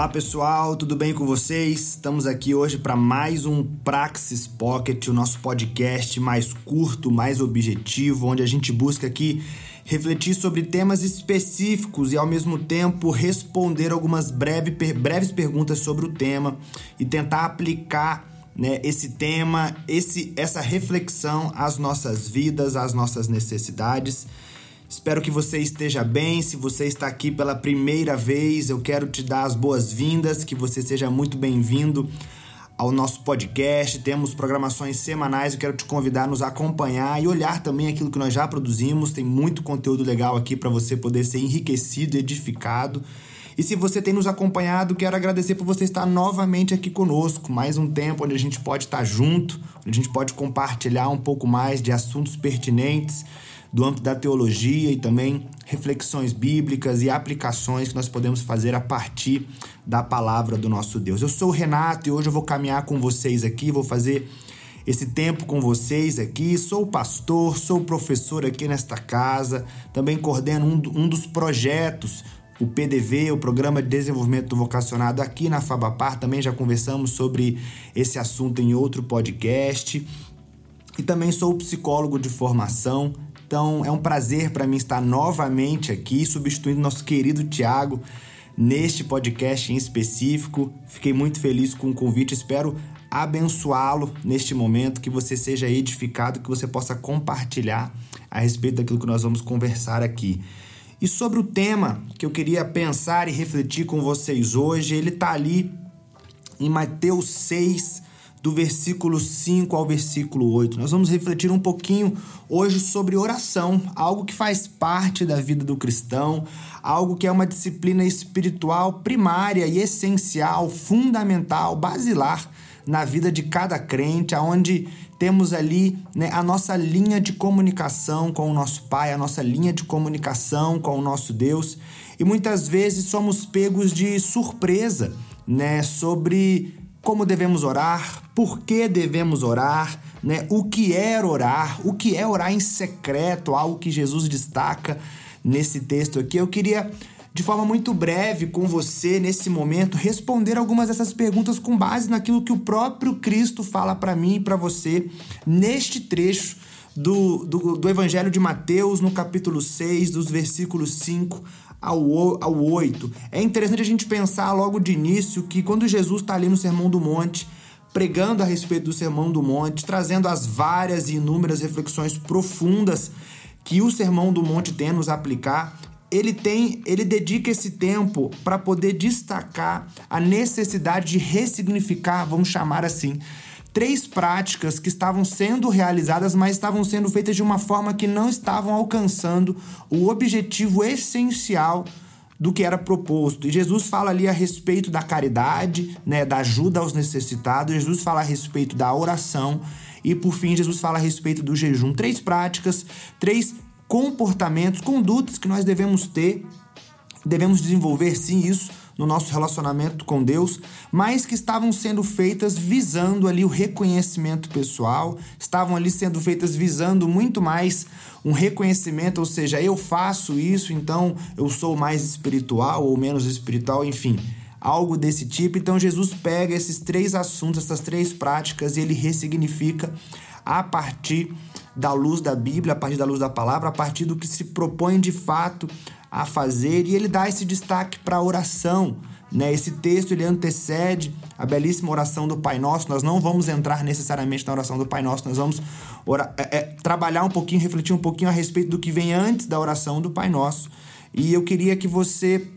Olá pessoal, tudo bem com vocês? Estamos aqui hoje para mais um Praxis Pocket, o nosso podcast mais curto, mais objetivo, onde a gente busca aqui refletir sobre temas específicos e ao mesmo tempo responder algumas breve, breves perguntas sobre o tema e tentar aplicar né, esse tema, esse, essa reflexão às nossas vidas, às nossas necessidades. Espero que você esteja bem. Se você está aqui pela primeira vez, eu quero te dar as boas-vindas, que você seja muito bem-vindo ao nosso podcast. Temos programações semanais. Eu quero te convidar a nos acompanhar e olhar também aquilo que nós já produzimos. Tem muito conteúdo legal aqui para você poder ser enriquecido edificado. E se você tem nos acompanhado, quero agradecer por você estar novamente aqui conosco. Mais um tempo onde a gente pode estar junto, onde a gente pode compartilhar um pouco mais de assuntos pertinentes do âmbito da teologia e também reflexões bíblicas e aplicações que nós podemos fazer a partir da palavra do nosso Deus. Eu sou o Renato e hoje eu vou caminhar com vocês aqui, vou fazer esse tempo com vocês aqui. Sou pastor, sou professor aqui nesta casa, também coordeno um, um dos projetos o PDV, o Programa de Desenvolvimento do Vocacionado, aqui na Fabapar. Também já conversamos sobre esse assunto em outro podcast. E também sou psicólogo de formação, então é um prazer para mim estar novamente aqui, substituindo nosso querido Tiago neste podcast em específico. Fiquei muito feliz com o convite, espero abençoá-lo neste momento, que você seja edificado, que você possa compartilhar a respeito daquilo que nós vamos conversar aqui. E sobre o tema que eu queria pensar e refletir com vocês hoje, ele está ali em Mateus 6, do versículo 5 ao versículo 8. Nós vamos refletir um pouquinho hoje sobre oração, algo que faz parte da vida do cristão, algo que é uma disciplina espiritual primária e essencial, fundamental, basilar na vida de cada crente, aonde temos ali né, a nossa linha de comunicação com o nosso Pai, a nossa linha de comunicação com o nosso Deus, e muitas vezes somos pegos de surpresa, né, sobre como devemos orar, por que devemos orar, né? O que é orar, o que é orar em secreto, algo que Jesus destaca nesse texto aqui. Eu queria de forma muito breve com você nesse momento responder algumas dessas perguntas com base naquilo que o próprio Cristo fala para mim e para você neste trecho do, do, do, Evangelho de Mateus, no capítulo 6, dos versículos 5 ao, ao 8. É interessante a gente pensar logo de início que quando Jesus está ali no Sermão do Monte, pregando a respeito do Sermão do Monte, trazendo as várias e inúmeras reflexões profundas que o Sermão do Monte tem a nos aplicar, ele tem, ele dedica esse tempo para poder destacar a necessidade de ressignificar, vamos chamar assim, três práticas que estavam sendo realizadas, mas estavam sendo feitas de uma forma que não estavam alcançando o objetivo essencial do que era proposto. E Jesus fala ali a respeito da caridade, né, da ajuda aos necessitados, Jesus fala a respeito da oração e por fim Jesus fala a respeito do jejum. Três práticas, três comportamentos, condutas que nós devemos ter, devemos desenvolver sim isso no nosso relacionamento com Deus, mas que estavam sendo feitas visando ali o reconhecimento pessoal, estavam ali sendo feitas visando muito mais um reconhecimento, ou seja, eu faço isso, então eu sou mais espiritual ou menos espiritual, enfim, algo desse tipo. Então Jesus pega esses três assuntos, essas três práticas e ele ressignifica a partir da luz da Bíblia, a partir da luz da palavra, a partir do que se propõe de fato a fazer e ele dá esse destaque para a oração. Né? Esse texto ele antecede a belíssima oração do Pai Nosso. Nós não vamos entrar necessariamente na oração do Pai Nosso, nós vamos orar, é, é, trabalhar um pouquinho, refletir um pouquinho a respeito do que vem antes da oração do Pai Nosso. E eu queria que você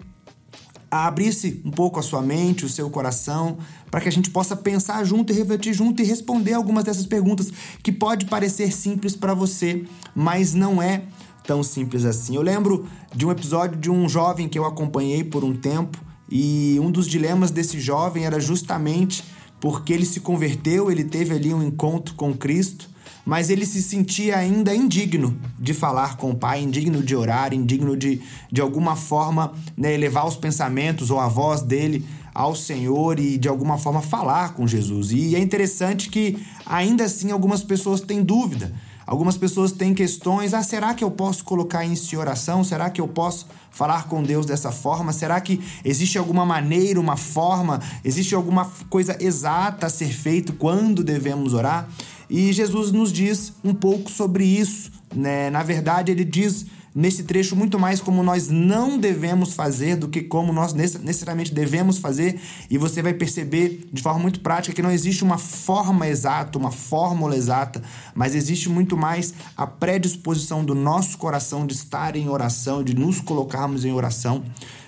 abrisse um pouco a sua mente, o seu coração, para que a gente possa pensar junto e refletir junto e responder algumas dessas perguntas que pode parecer simples para você, mas não é tão simples assim. Eu lembro de um episódio de um jovem que eu acompanhei por um tempo e um dos dilemas desse jovem era justamente porque ele se converteu, ele teve ali um encontro com Cristo, mas ele se sentia ainda indigno de falar com o Pai, indigno de orar, indigno de, de alguma forma né, elevar os pensamentos ou a voz dele ao Senhor e de alguma forma falar com Jesus. E é interessante que ainda assim algumas pessoas têm dúvida Algumas pessoas têm questões: ah, será que eu posso colocar em oração? Será que eu posso falar com Deus dessa forma? Será que existe alguma maneira, uma forma, existe alguma coisa exata a ser feito quando devemos orar? E Jesus nos diz um pouco sobre isso. Né? Na verdade, ele diz nesse trecho muito mais como nós não devemos fazer do que como nós necessariamente devemos fazer, e você vai perceber de forma muito prática que não existe uma forma exata, uma fórmula exata, mas existe muito mais a predisposição do nosso coração de estar em oração, de nos colocarmos em oração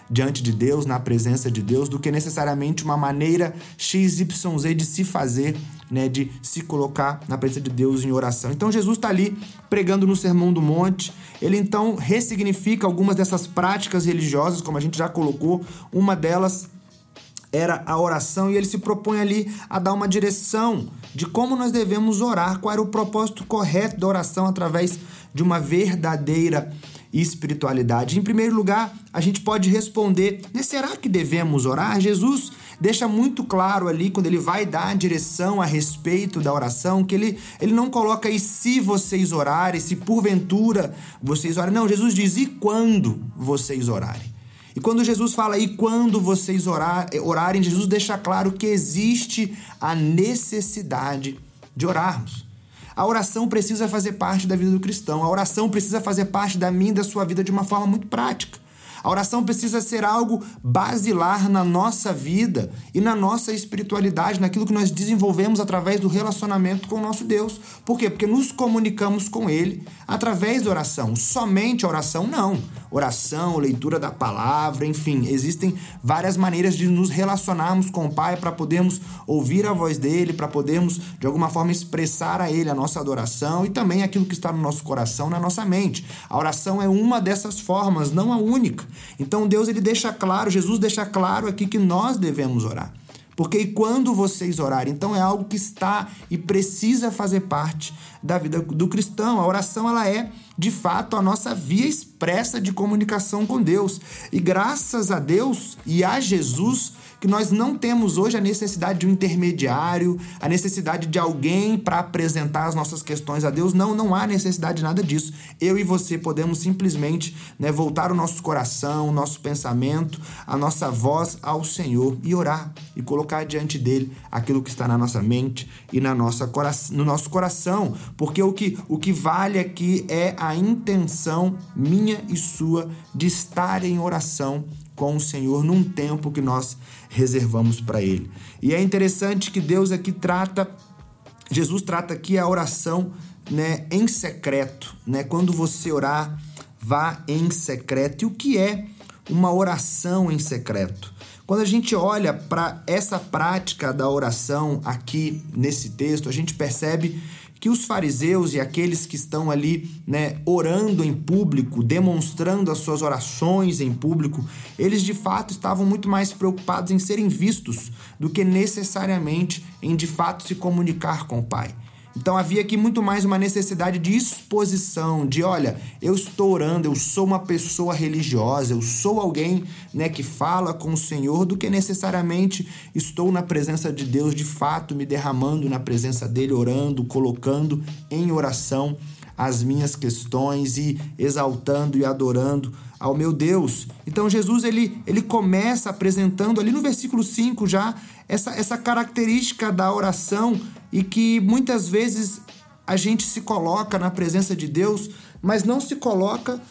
diante de Deus, na presença de Deus, do que necessariamente uma maneira XYZ de se fazer, né, de se colocar na presença de Deus em oração. Então Jesus está ali pregando no Sermão do Monte, ele então ressignifica algumas dessas práticas religiosas, como a gente já colocou, uma delas era a oração e ele se propõe ali a dar uma direção de como nós devemos orar, qual era o propósito correto da oração através de uma verdadeira espiritualidade. Em primeiro lugar, a gente pode responder: né, será que devemos orar? Jesus deixa muito claro ali, quando ele vai dar a direção a respeito da oração, que ele, ele não coloca e se vocês orarem, se porventura vocês orarem. Não, Jesus diz: e quando vocês orarem? E quando Jesus fala e quando vocês orar, orarem, Jesus deixa claro que existe a necessidade de orarmos. A oração precisa fazer parte da vida do cristão. A oração precisa fazer parte da minha da sua vida de uma forma muito prática. A oração precisa ser algo basilar na nossa vida e na nossa espiritualidade, naquilo que nós desenvolvemos através do relacionamento com o nosso Deus. Por quê? Porque nos comunicamos com Ele através da oração. Somente a oração, não. Oração, leitura da palavra, enfim, existem várias maneiras de nos relacionarmos com o Pai para podermos ouvir a voz dele, para podermos de alguma forma expressar a Ele a nossa adoração e também aquilo que está no nosso coração, na nossa mente. A oração é uma dessas formas, não a única. Então Deus ele deixa claro, Jesus deixa claro aqui que nós devemos orar. Porque e quando vocês orarem? Então é algo que está e precisa fazer parte da vida do cristão. A oração ela é, de fato, a nossa via expressa de comunicação com Deus. E graças a Deus e a Jesus, que nós não temos hoje a necessidade de um intermediário, a necessidade de alguém para apresentar as nossas questões a Deus. Não, não há necessidade de nada disso. Eu e você podemos simplesmente né, voltar o nosso coração, o nosso pensamento, a nossa voz ao Senhor e orar e colocar diante dele aquilo que está na nossa mente e na nossa no nosso coração, porque o que, o que vale aqui é a intenção minha e sua de estar em oração com o Senhor num tempo que nós reservamos para Ele. E é interessante que Deus aqui trata, Jesus trata aqui a oração né, em secreto. Né? Quando você orar, vá em secreto. E o que é uma oração em secreto? Quando a gente olha para essa prática da oração aqui nesse texto, a gente percebe que os fariseus e aqueles que estão ali, né, orando em público, demonstrando as suas orações em público, eles de fato estavam muito mais preocupados em serem vistos do que necessariamente em de fato se comunicar com o Pai. Então havia aqui muito mais uma necessidade de exposição, de olha, eu estou orando, eu sou uma pessoa religiosa, eu sou alguém né, que fala com o Senhor, do que necessariamente estou na presença de Deus, de fato, me derramando na presença dele, orando, colocando em oração as minhas questões e exaltando e adorando ao meu Deus. Então Jesus ele, ele começa apresentando ali no versículo 5 já essa, essa característica da oração e que muitas vezes a gente se coloca na presença de Deus, mas não se coloca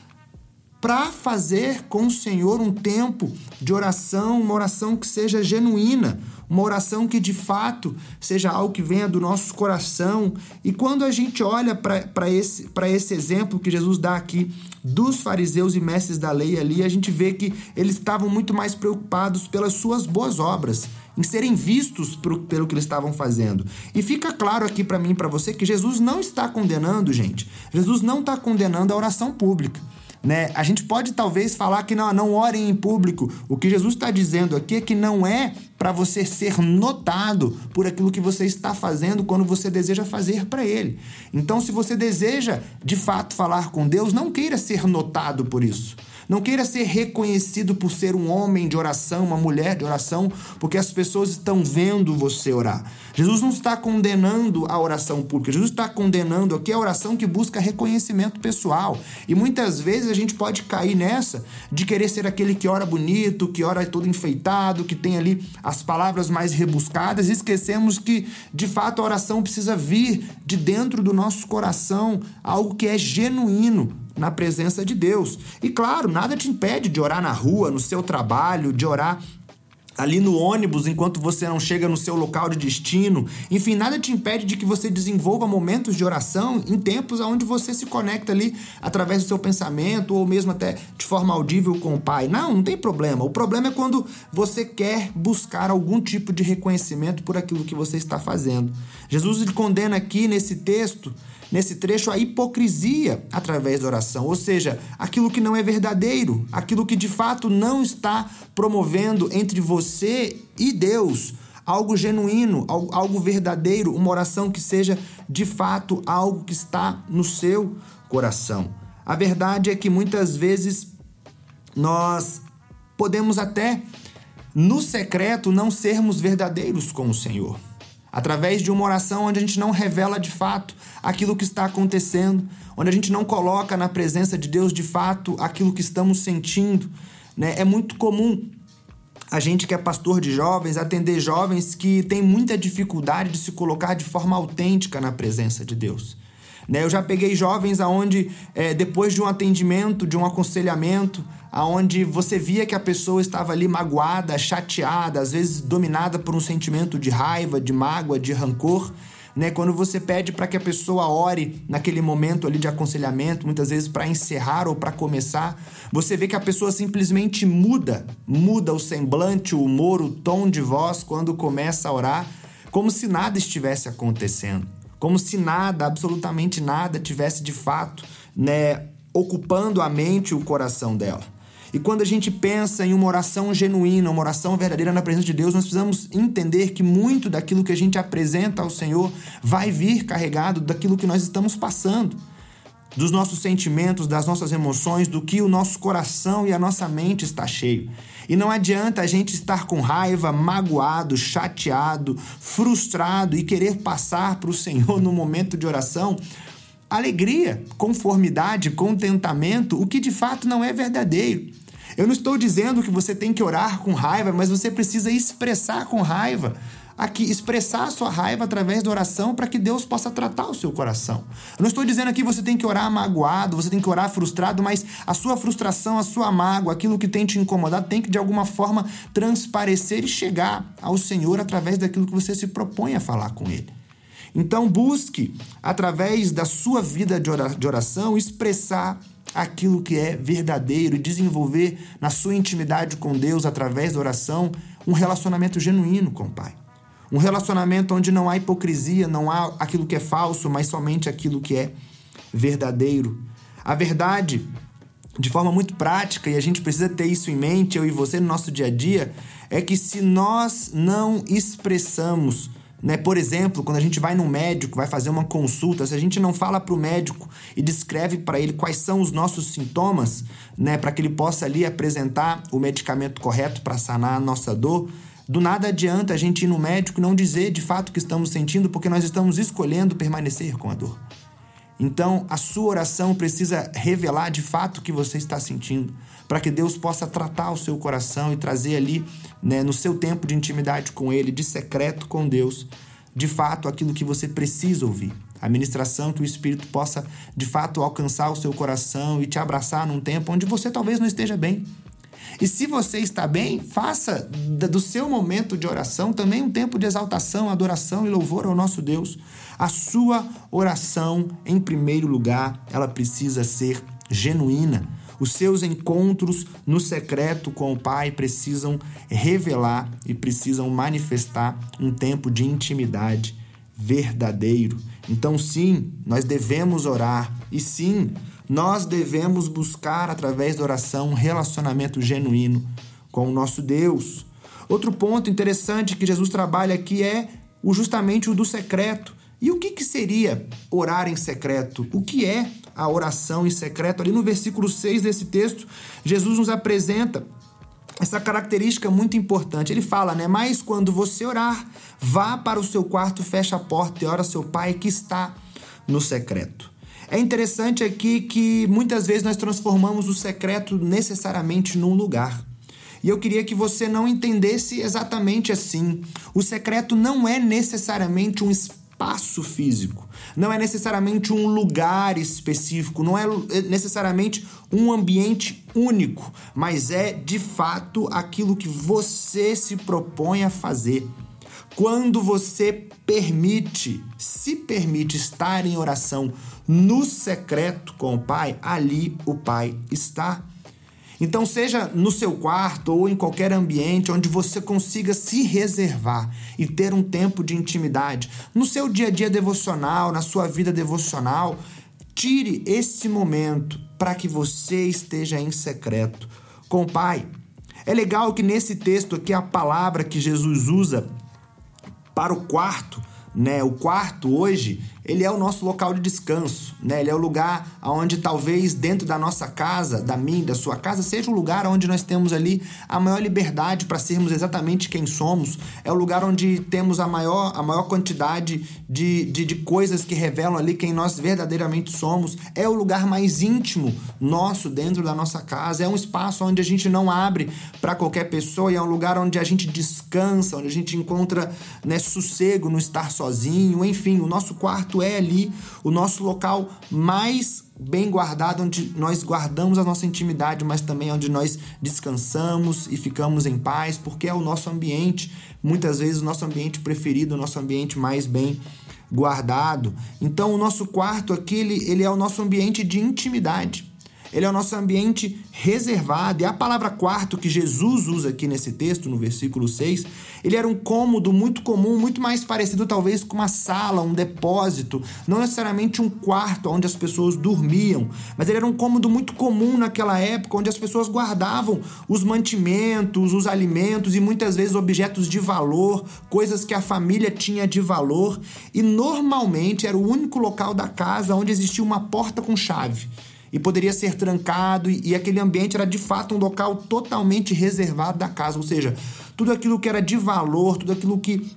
para fazer com o Senhor um tempo de oração, uma oração que seja genuína, uma oração que de fato seja algo que venha do nosso coração. E quando a gente olha para esse, esse exemplo que Jesus dá aqui dos fariseus e mestres da lei ali, a gente vê que eles estavam muito mais preocupados pelas suas boas obras em serem vistos pelo que eles estavam fazendo. E fica claro aqui para mim e para você que Jesus não está condenando, gente. Jesus não está condenando a oração pública. Né? A gente pode talvez falar que não, não orem em público. O que Jesus está dizendo aqui é que não é para você ser notado por aquilo que você está fazendo quando você deseja fazer para Ele. Então, se você deseja de fato falar com Deus, não queira ser notado por isso. Não queira ser reconhecido por ser um homem de oração, uma mulher de oração, porque as pessoas estão vendo você orar. Jesus não está condenando a oração pública, Jesus está condenando aqui a oração que busca reconhecimento pessoal. E muitas vezes a gente pode cair nessa de querer ser aquele que ora bonito, que ora todo enfeitado, que tem ali as palavras mais rebuscadas, e esquecemos que de fato a oração precisa vir de dentro do nosso coração, algo que é genuíno na presença de Deus. E claro, nada te impede de orar na rua, no seu trabalho, de orar ali no ônibus enquanto você não chega no seu local de destino. Enfim, nada te impede de que você desenvolva momentos de oração em tempos onde você se conecta ali através do seu pensamento ou mesmo até de forma audível com o Pai. Não, não tem problema. O problema é quando você quer buscar algum tipo de reconhecimento por aquilo que você está fazendo. Jesus condena aqui nesse texto nesse trecho a hipocrisia através da oração, ou seja, aquilo que não é verdadeiro, aquilo que de fato não está promovendo entre você e Deus algo genuíno, algo verdadeiro, uma oração que seja de fato algo que está no seu coração. A verdade é que muitas vezes nós podemos até no secreto não sermos verdadeiros com o Senhor através de uma oração onde a gente não revela de fato aquilo que está acontecendo, onde a gente não coloca na presença de Deus de fato aquilo que estamos sentindo. Né? É muito comum a gente que é pastor de jovens atender jovens que têm muita dificuldade de se colocar de forma autêntica na presença de Deus. Né? Eu já peguei jovens aonde, é, depois de um atendimento, de um aconselhamento, aonde você via que a pessoa estava ali magoada, chateada, às vezes dominada por um sentimento de raiva, de mágoa, de rancor, né? Quando você pede para que a pessoa ore naquele momento ali de aconselhamento, muitas vezes para encerrar ou para começar, você vê que a pessoa simplesmente muda, muda o semblante, o humor, o tom de voz quando começa a orar, como se nada estivesse acontecendo como se nada, absolutamente nada, tivesse de fato, né, ocupando a mente e o coração dela. E quando a gente pensa em uma oração genuína, uma oração verdadeira na presença de Deus, nós precisamos entender que muito daquilo que a gente apresenta ao Senhor vai vir carregado daquilo que nós estamos passando dos nossos sentimentos, das nossas emoções, do que o nosso coração e a nossa mente está cheio. E não adianta a gente estar com raiva, magoado, chateado, frustrado e querer passar para o Senhor no momento de oração alegria, conformidade, contentamento, o que de fato não é verdadeiro. Eu não estou dizendo que você tem que orar com raiva, mas você precisa expressar com raiva aqui expressar a sua raiva através da oração para que Deus possa tratar o seu coração. Eu não estou dizendo aqui que você tem que orar magoado, você tem que orar frustrado, mas a sua frustração, a sua mágoa, aquilo que tem te incomodado, tem que de alguma forma transparecer e chegar ao Senhor através daquilo que você se propõe a falar com Ele. Então, busque, através da sua vida de oração, expressar aquilo que é verdadeiro e desenvolver na sua intimidade com Deus, através da oração, um relacionamento genuíno com o Pai. Um relacionamento onde não há hipocrisia, não há aquilo que é falso, mas somente aquilo que é verdadeiro. A verdade, de forma muito prática, e a gente precisa ter isso em mente, eu e você, no nosso dia a dia, é que se nós não expressamos né? Por exemplo, quando a gente vai no médico, vai fazer uma consulta, se a gente não fala para o médico e descreve para ele quais são os nossos sintomas, né, para que ele possa ali apresentar o medicamento correto para sanar a nossa dor, do nada adianta a gente ir no médico e não dizer de fato o que estamos sentindo, porque nós estamos escolhendo permanecer com a dor. Então, a sua oração precisa revelar de fato o que você está sentindo, para que Deus possa tratar o seu coração e trazer ali, né, no seu tempo de intimidade com Ele, de secreto com Deus, de fato aquilo que você precisa ouvir. A ministração que o Espírito possa de fato alcançar o seu coração e te abraçar num tempo onde você talvez não esteja bem e se você está bem, faça do seu momento de oração também um tempo de exaltação, adoração e louvor ao nosso Deus. A sua oração, em primeiro lugar, ela precisa ser genuína. Os seus encontros no secreto com o Pai precisam revelar e precisam manifestar um tempo de intimidade verdadeiro. Então, sim, nós devemos orar e sim, nós devemos buscar, através da oração, um relacionamento genuíno com o nosso Deus. Outro ponto interessante que Jesus trabalha aqui é justamente o do secreto. E o que, que seria orar em secreto? O que é a oração em secreto. Ali no versículo 6 desse texto, Jesus nos apresenta essa característica muito importante. Ele fala, né? Mas quando você orar, vá para o seu quarto, feche a porta e ora seu pai que está no secreto. É interessante aqui que muitas vezes nós transformamos o secreto necessariamente num lugar. E eu queria que você não entendesse exatamente assim. O secreto não é necessariamente um espaço físico, não é necessariamente um lugar específico, não é necessariamente um ambiente único, mas é de fato aquilo que você se propõe a fazer. Quando você permite, se permite estar em oração no secreto com o Pai, ali o Pai está. Então, seja no seu quarto ou em qualquer ambiente onde você consiga se reservar e ter um tempo de intimidade, no seu dia a dia devocional, na sua vida devocional, tire esse momento para que você esteja em secreto com o Pai. É legal que nesse texto aqui a palavra que Jesus usa para o quarto né? O quarto hoje, ele é o nosso local de descanso, né? Ele é o lugar onde talvez dentro da nossa casa, da minha, da sua casa, seja o lugar onde nós temos ali a maior liberdade para sermos exatamente quem somos. É o lugar onde temos a maior, a maior quantidade de, de, de coisas que revelam ali quem nós verdadeiramente somos. É o lugar mais íntimo nosso dentro da nossa casa. É um espaço onde a gente não abre para qualquer pessoa e é um lugar onde a gente descansa, onde a gente encontra né, sossego no estar sozinho, enfim, o nosso quarto é ali o nosso local mais bem guardado, onde nós guardamos a nossa intimidade, mas também onde nós descansamos e ficamos em paz, porque é o nosso ambiente, muitas vezes o nosso ambiente preferido, o nosso ambiente mais bem guardado. Então, o nosso quarto aqui, ele, ele é o nosso ambiente de intimidade ele é o nosso ambiente reservado. E a palavra quarto que Jesus usa aqui nesse texto, no versículo 6, ele era um cômodo muito comum, muito mais parecido talvez com uma sala, um depósito, não necessariamente um quarto onde as pessoas dormiam, mas ele era um cômodo muito comum naquela época, onde as pessoas guardavam os mantimentos, os alimentos e muitas vezes objetos de valor, coisas que a família tinha de valor, e normalmente era o único local da casa onde existia uma porta com chave e poderia ser trancado, e, e aquele ambiente era de fato um local totalmente reservado da casa, ou seja, tudo aquilo que era de valor, tudo aquilo que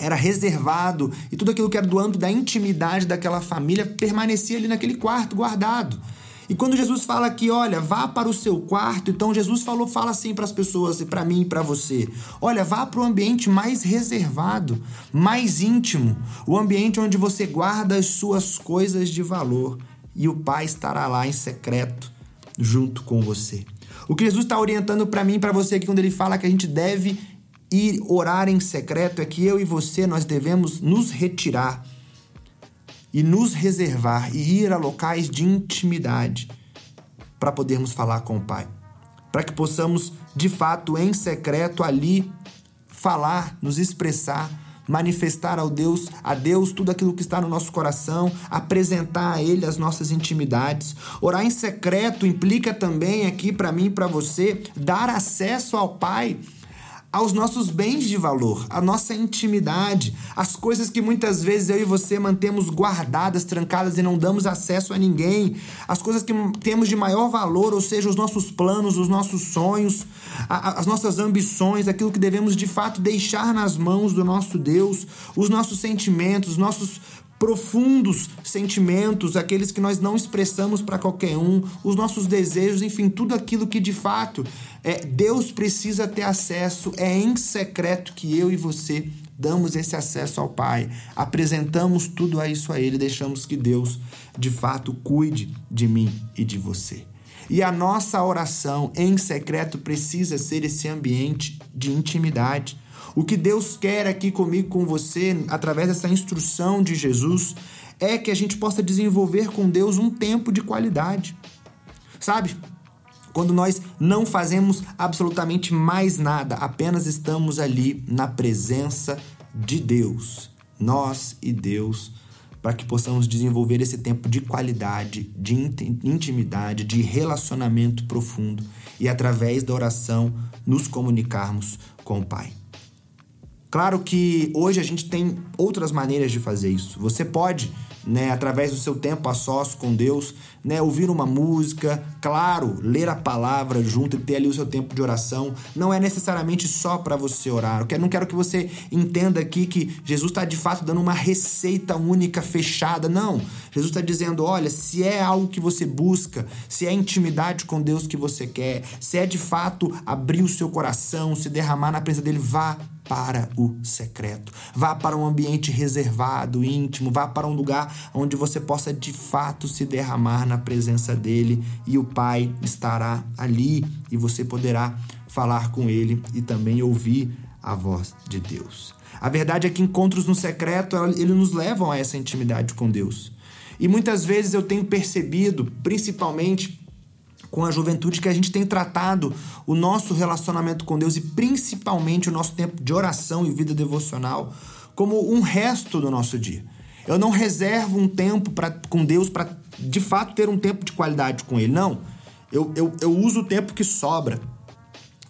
era reservado e tudo aquilo que era do âmbito da intimidade daquela família permanecia ali naquele quarto guardado. E quando Jesus fala aqui, olha, vá para o seu quarto, então Jesus falou, fala assim para as pessoas, e para mim e para você. Olha, vá para o ambiente mais reservado, mais íntimo, o ambiente onde você guarda as suas coisas de valor e o Pai estará lá em secreto junto com você. O que Jesus está orientando para mim e para você aqui quando ele fala que a gente deve ir orar em secreto é que eu e você nós devemos nos retirar e nos reservar e ir a locais de intimidade para podermos falar com o Pai. Para que possamos, de fato, em secreto ali falar, nos expressar manifestar ao Deus, a Deus tudo aquilo que está no nosso coração, apresentar a ele as nossas intimidades. Orar em secreto implica também aqui para mim e para você dar acesso ao Pai aos nossos bens de valor, à nossa intimidade, as coisas que muitas vezes eu e você mantemos guardadas, trancadas e não damos acesso a ninguém, as coisas que temos de maior valor, ou seja, os nossos planos, os nossos sonhos, as nossas ambições, aquilo que devemos de fato deixar nas mãos do nosso Deus, os nossos sentimentos, os nossos profundos sentimentos, aqueles que nós não expressamos para qualquer um, os nossos desejos, enfim, tudo aquilo que de fato é, Deus precisa ter acesso, é em secreto que eu e você damos esse acesso ao Pai, apresentamos tudo a isso a Ele, deixamos que Deus de fato cuide de mim e de você. E a nossa oração em secreto precisa ser esse ambiente de intimidade o que Deus quer aqui comigo, com você, através dessa instrução de Jesus, é que a gente possa desenvolver com Deus um tempo de qualidade. Sabe? Quando nós não fazemos absolutamente mais nada, apenas estamos ali na presença de Deus, nós e Deus, para que possamos desenvolver esse tempo de qualidade, de intimidade, de relacionamento profundo e através da oração nos comunicarmos com o Pai. Claro que hoje a gente tem outras maneiras de fazer isso. Você pode né, através do seu tempo a sós com Deus, né, ouvir uma música, claro, ler a palavra junto e ter ali o seu tempo de oração. Não é necessariamente só para você orar. Eu não quero que você entenda aqui que Jesus está de fato dando uma receita única, fechada. Não. Jesus está dizendo: olha, se é algo que você busca, se é intimidade com Deus que você quer, se é de fato abrir o seu coração, se derramar na presença dele, vá para o secreto. Vá para um ambiente reservado, íntimo, vá para um lugar onde você possa de fato se derramar na presença dele e o Pai estará ali e você poderá falar com ele e também ouvir a voz de Deus. A verdade é que encontros no secreto, eles nos levam a essa intimidade com Deus. E muitas vezes eu tenho percebido, principalmente com a juventude que a gente tem tratado o nosso relacionamento com Deus e principalmente o nosso tempo de oração e vida devocional como um resto do nosso dia. Eu não reservo um tempo pra, com Deus para de fato ter um tempo de qualidade com Ele. Não. Eu, eu, eu uso o tempo que sobra.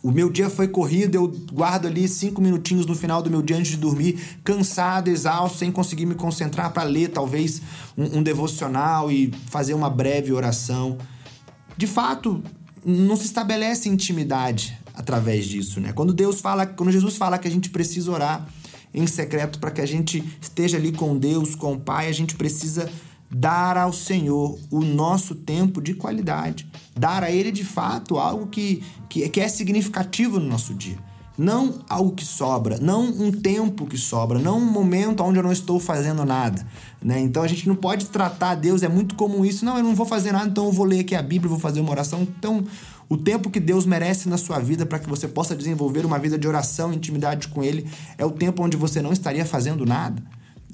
O meu dia foi corrido, eu guardo ali cinco minutinhos no final do meu dia antes de dormir, cansado, exausto, sem conseguir me concentrar para ler talvez um, um devocional e fazer uma breve oração de fato, não se estabelece intimidade através disso, né? Quando Deus fala, quando Jesus fala que a gente precisa orar em secreto para que a gente esteja ali com Deus, com o Pai, a gente precisa dar ao Senhor o nosso tempo de qualidade, dar a Ele de fato algo que, que, que é significativo no nosso dia. Não algo que sobra, não um tempo que sobra, não um momento onde eu não estou fazendo nada. Né? Então a gente não pode tratar Deus, é muito comum isso. Não, eu não vou fazer nada, então eu vou ler aqui a Bíblia, vou fazer uma oração. Então, o tempo que Deus merece na sua vida para que você possa desenvolver uma vida de oração, intimidade com Ele, é o tempo onde você não estaria fazendo nada.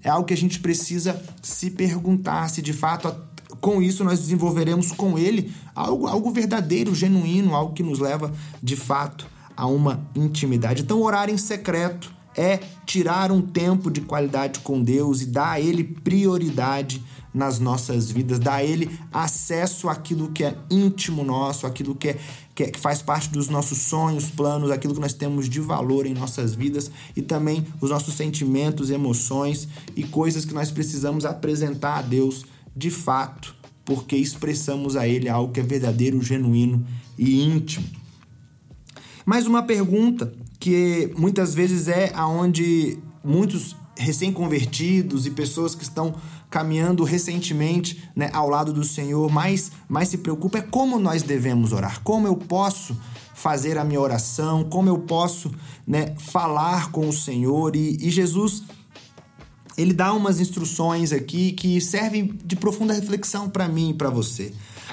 É algo que a gente precisa se perguntar se de fato com isso nós desenvolveremos com Ele algo, algo verdadeiro, genuíno, algo que nos leva de fato a uma intimidade. Então, orar em secreto é tirar um tempo de qualidade com Deus e dar a Ele prioridade nas nossas vidas, dar a Ele acesso àquilo que é íntimo nosso, aquilo que, é, que, é, que faz parte dos nossos sonhos, planos, aquilo que nós temos de valor em nossas vidas e também os nossos sentimentos, emoções e coisas que nós precisamos apresentar a Deus de fato, porque expressamos a Ele algo que é verdadeiro, genuíno e íntimo. Mais uma pergunta que muitas vezes é aonde muitos recém-convertidos e pessoas que estão caminhando recentemente né, ao lado do Senhor mais, mais se preocupa é como nós devemos orar, como eu posso fazer a minha oração, como eu posso né, falar com o Senhor e, e Jesus ele dá umas instruções aqui que servem de profunda reflexão para mim e para você.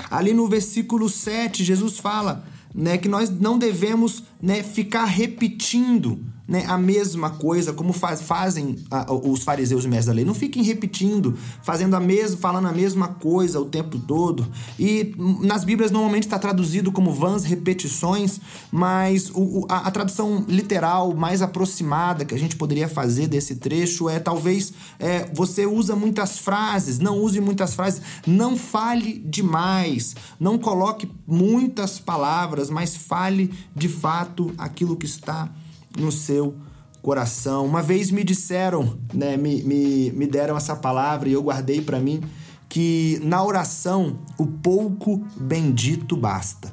Ali no versículo 7, Jesus fala né, que nós não devemos né, ficar repetindo né, a mesma coisa, como faz, fazem a, os fariseus e mestres da lei. Não fiquem repetindo, fazendo a mesma, falando a mesma coisa o tempo todo. E nas Bíblias normalmente está traduzido como vãs repetições, mas o, a, a, tradução literal mais aproximada que a gente poderia fazer desse trecho é talvez é, você usa muitas frases, não use muitas frases, não fale demais, não coloque muitas palavras, mas fale de fato aquilo que está no seu coração. Uma vez me disseram, né, me, me, me deram essa palavra e eu guardei para mim, que na oração o pouco bendito basta.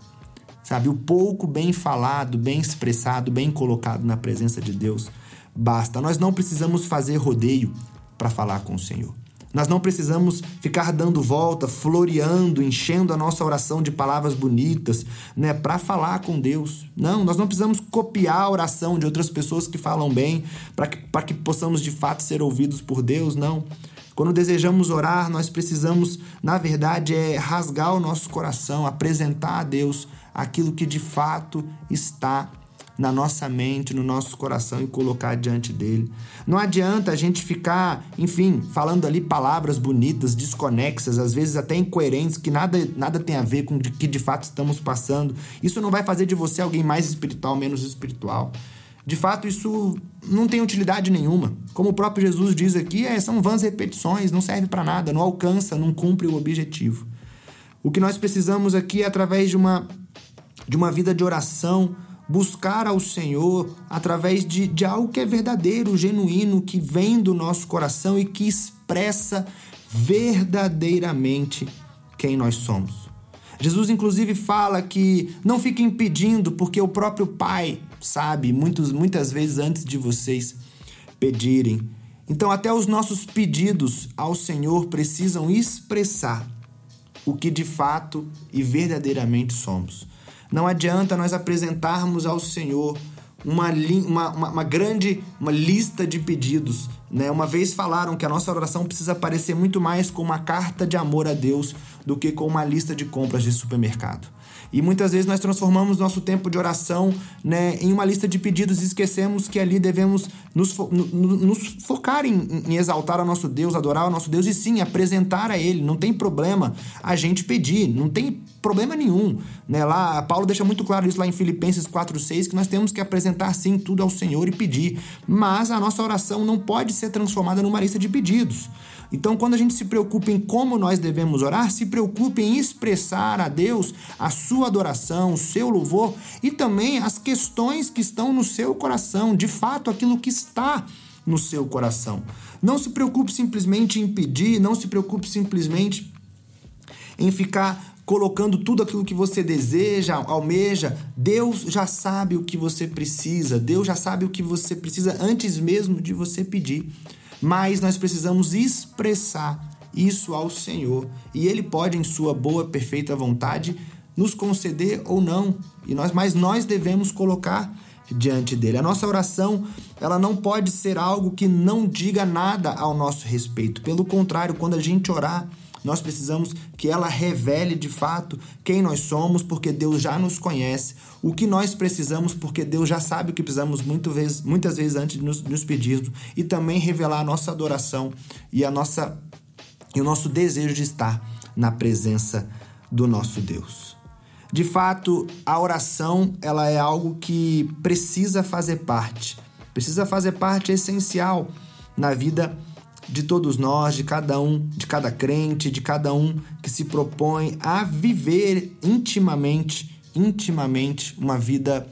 Sabe, o pouco bem falado, bem expressado, bem colocado na presença de Deus basta. Nós não precisamos fazer rodeio para falar com o Senhor. Nós não precisamos ficar dando volta, floreando, enchendo a nossa oração de palavras bonitas, né, para falar com Deus. Não, nós não precisamos copiar a oração de outras pessoas que falam bem para que, que possamos de fato ser ouvidos por Deus, não. Quando desejamos orar, nós precisamos, na verdade, é rasgar o nosso coração, apresentar a Deus aquilo que de fato está na nossa mente, no nosso coração e colocar diante dele. Não adianta a gente ficar, enfim, falando ali palavras bonitas, desconexas, às vezes até incoerentes, que nada, nada tem a ver com o que de fato estamos passando. Isso não vai fazer de você alguém mais espiritual, menos espiritual. De fato, isso não tem utilidade nenhuma. Como o próprio Jesus diz aqui, é, são vãs repetições, não serve para nada, não alcança, não cumpre o objetivo. O que nós precisamos aqui é através de uma, de uma vida de oração, buscar ao Senhor através de, de algo que é verdadeiro, genuíno, que vem do nosso coração e que expressa verdadeiramente quem nós somos. Jesus, inclusive, fala que não fiquem pedindo, porque o próprio Pai sabe, muitos, muitas vezes antes de vocês pedirem. Então, até os nossos pedidos ao Senhor precisam expressar o que de fato e verdadeiramente somos. Não adianta nós apresentarmos ao Senhor uma, uma, uma, grande uma lista de pedidos. Né? Uma vez falaram que a nossa oração precisa parecer muito mais com uma carta de amor a Deus do que com uma lista de compras de supermercado. E muitas vezes nós transformamos nosso tempo de oração né, em uma lista de pedidos e esquecemos que ali devemos nos, fo nos focar em, em, exaltar o nosso Deus, adorar o nosso Deus e sim apresentar a Ele. Não tem problema a gente pedir, não tem problema nenhum. Né? Lá, Paulo deixa muito claro isso lá em Filipenses 4,6, que nós temos que apresentar sim tudo ao Senhor e pedir. Mas a nossa oração não pode ser transformada numa lista de pedidos. Então, quando a gente se preocupa em como nós devemos orar, se preocupe em expressar a Deus a sua adoração, o seu louvor e também as questões que estão no seu coração, de fato, aquilo que está no seu coração. Não se preocupe simplesmente em pedir, não se preocupe simplesmente em ficar colocando tudo aquilo que você deseja, almeja. Deus já sabe o que você precisa, Deus já sabe o que você precisa antes mesmo de você pedir mas nós precisamos expressar isso ao Senhor e Ele pode, em Sua boa, perfeita vontade, nos conceder ou não. E nós, mas nós devemos colocar diante dele. A nossa oração, ela não pode ser algo que não diga nada ao nosso respeito. Pelo contrário, quando a gente orar, nós precisamos que ela revele de fato quem nós somos, porque Deus já nos conhece, o que nós precisamos, porque Deus já sabe o que precisamos muito vezes, muitas vezes antes de nos, nos pedirmos, e também revelar a nossa adoração e, a nossa, e o nosso desejo de estar na presença do nosso Deus. De fato, a oração ela é algo que precisa fazer parte, precisa fazer parte essencial na vida de todos nós, de cada um, de cada crente, de cada um que se propõe a viver intimamente, intimamente uma vida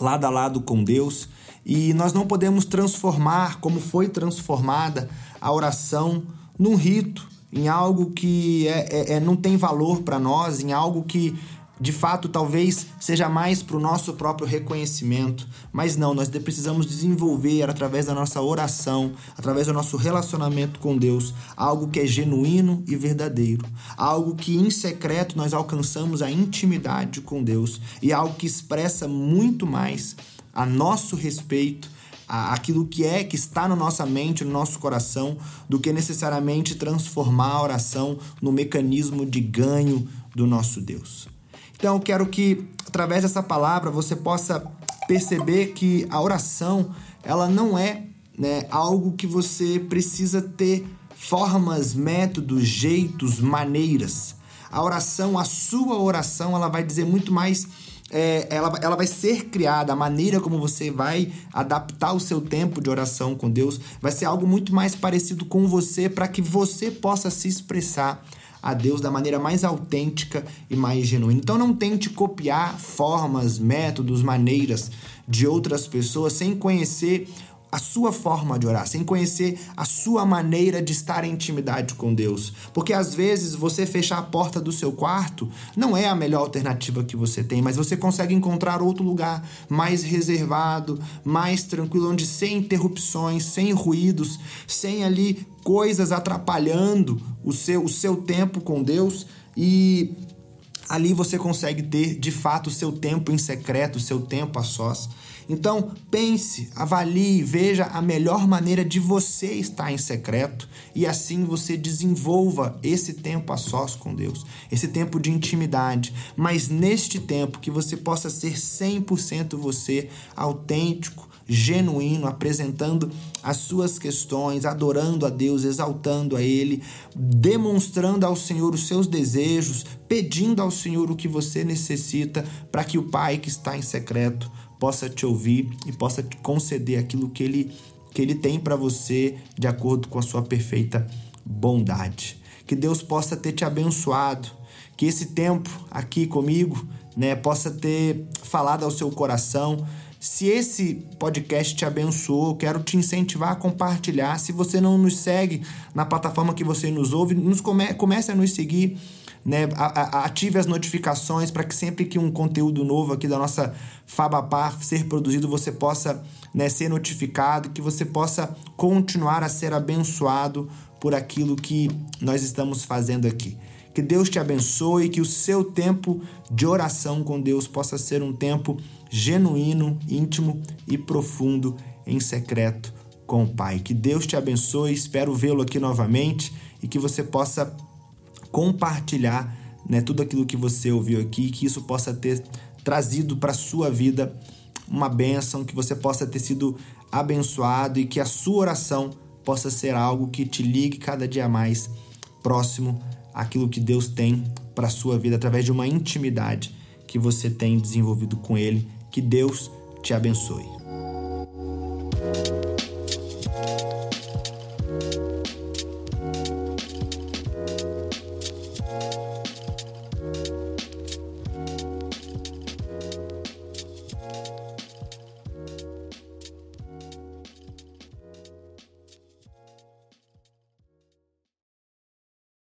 lado a lado com Deus. E nós não podemos transformar, como foi transformada a oração, num rito, em algo que é, é, é não tem valor para nós, em algo que de fato talvez seja mais para o nosso próprio reconhecimento, mas não, nós precisamos desenvolver através da nossa oração, através do nosso relacionamento com Deus, algo que é genuíno e verdadeiro, algo que em secreto nós alcançamos a intimidade com Deus e algo que expressa muito mais a nosso respeito aquilo que é, que está na nossa mente, no nosso coração, do que necessariamente transformar a oração no mecanismo de ganho do nosso Deus. Então, eu quero que através dessa palavra você possa perceber que a oração, ela não é né, algo que você precisa ter formas, métodos, jeitos, maneiras. A oração, a sua oração, ela vai dizer muito mais é, ela, ela vai ser criada, a maneira como você vai adaptar o seu tempo de oração com Deus vai ser algo muito mais parecido com você para que você possa se expressar a Deus da maneira mais autêntica e mais genuína. Então não tente copiar formas, métodos, maneiras de outras pessoas sem conhecer a sua forma de orar, sem conhecer a sua maneira de estar em intimidade com Deus. Porque às vezes você fechar a porta do seu quarto não é a melhor alternativa que você tem, mas você consegue encontrar outro lugar mais reservado, mais tranquilo, onde sem interrupções, sem ruídos, sem ali coisas atrapalhando o seu, o seu tempo com Deus e ali você consegue ter de fato o seu tempo em secreto, o seu tempo a sós. Então, pense, avalie, veja a melhor maneira de você estar em secreto e assim você desenvolva esse tempo a sós com Deus, esse tempo de intimidade. Mas neste tempo que você possa ser 100% você, autêntico, genuíno, apresentando as suas questões, adorando a Deus, exaltando a Ele, demonstrando ao Senhor os seus desejos, pedindo ao Senhor o que você necessita para que o Pai que está em secreto possa te ouvir e possa te conceder aquilo que ele, que ele tem para você de acordo com a sua perfeita bondade. Que Deus possa ter te abençoado, que esse tempo aqui comigo né, possa ter falado ao seu coração, Se esse podcast te abençoou, quero te incentivar a compartilhar. Se você não nos segue na plataforma que você nos ouve, nos come, comece a nos seguir. Né, ative as notificações para que sempre que um conteúdo novo aqui da nossa Fabapar ser produzido, você possa né, ser notificado, que você possa continuar a ser abençoado por aquilo que nós estamos fazendo aqui. Que Deus te abençoe, que o seu tempo de oração com Deus possa ser um tempo genuíno, íntimo e profundo em secreto com o Pai. Que Deus te abençoe, espero vê-lo aqui novamente e que você possa compartilhar né, tudo aquilo que você ouviu aqui, que isso possa ter trazido para sua vida uma bênção, que você possa ter sido abençoado e que a sua oração possa ser algo que te ligue cada dia mais próximo àquilo que Deus tem para sua vida através de uma intimidade que você tem desenvolvido com Ele. Que Deus te abençoe.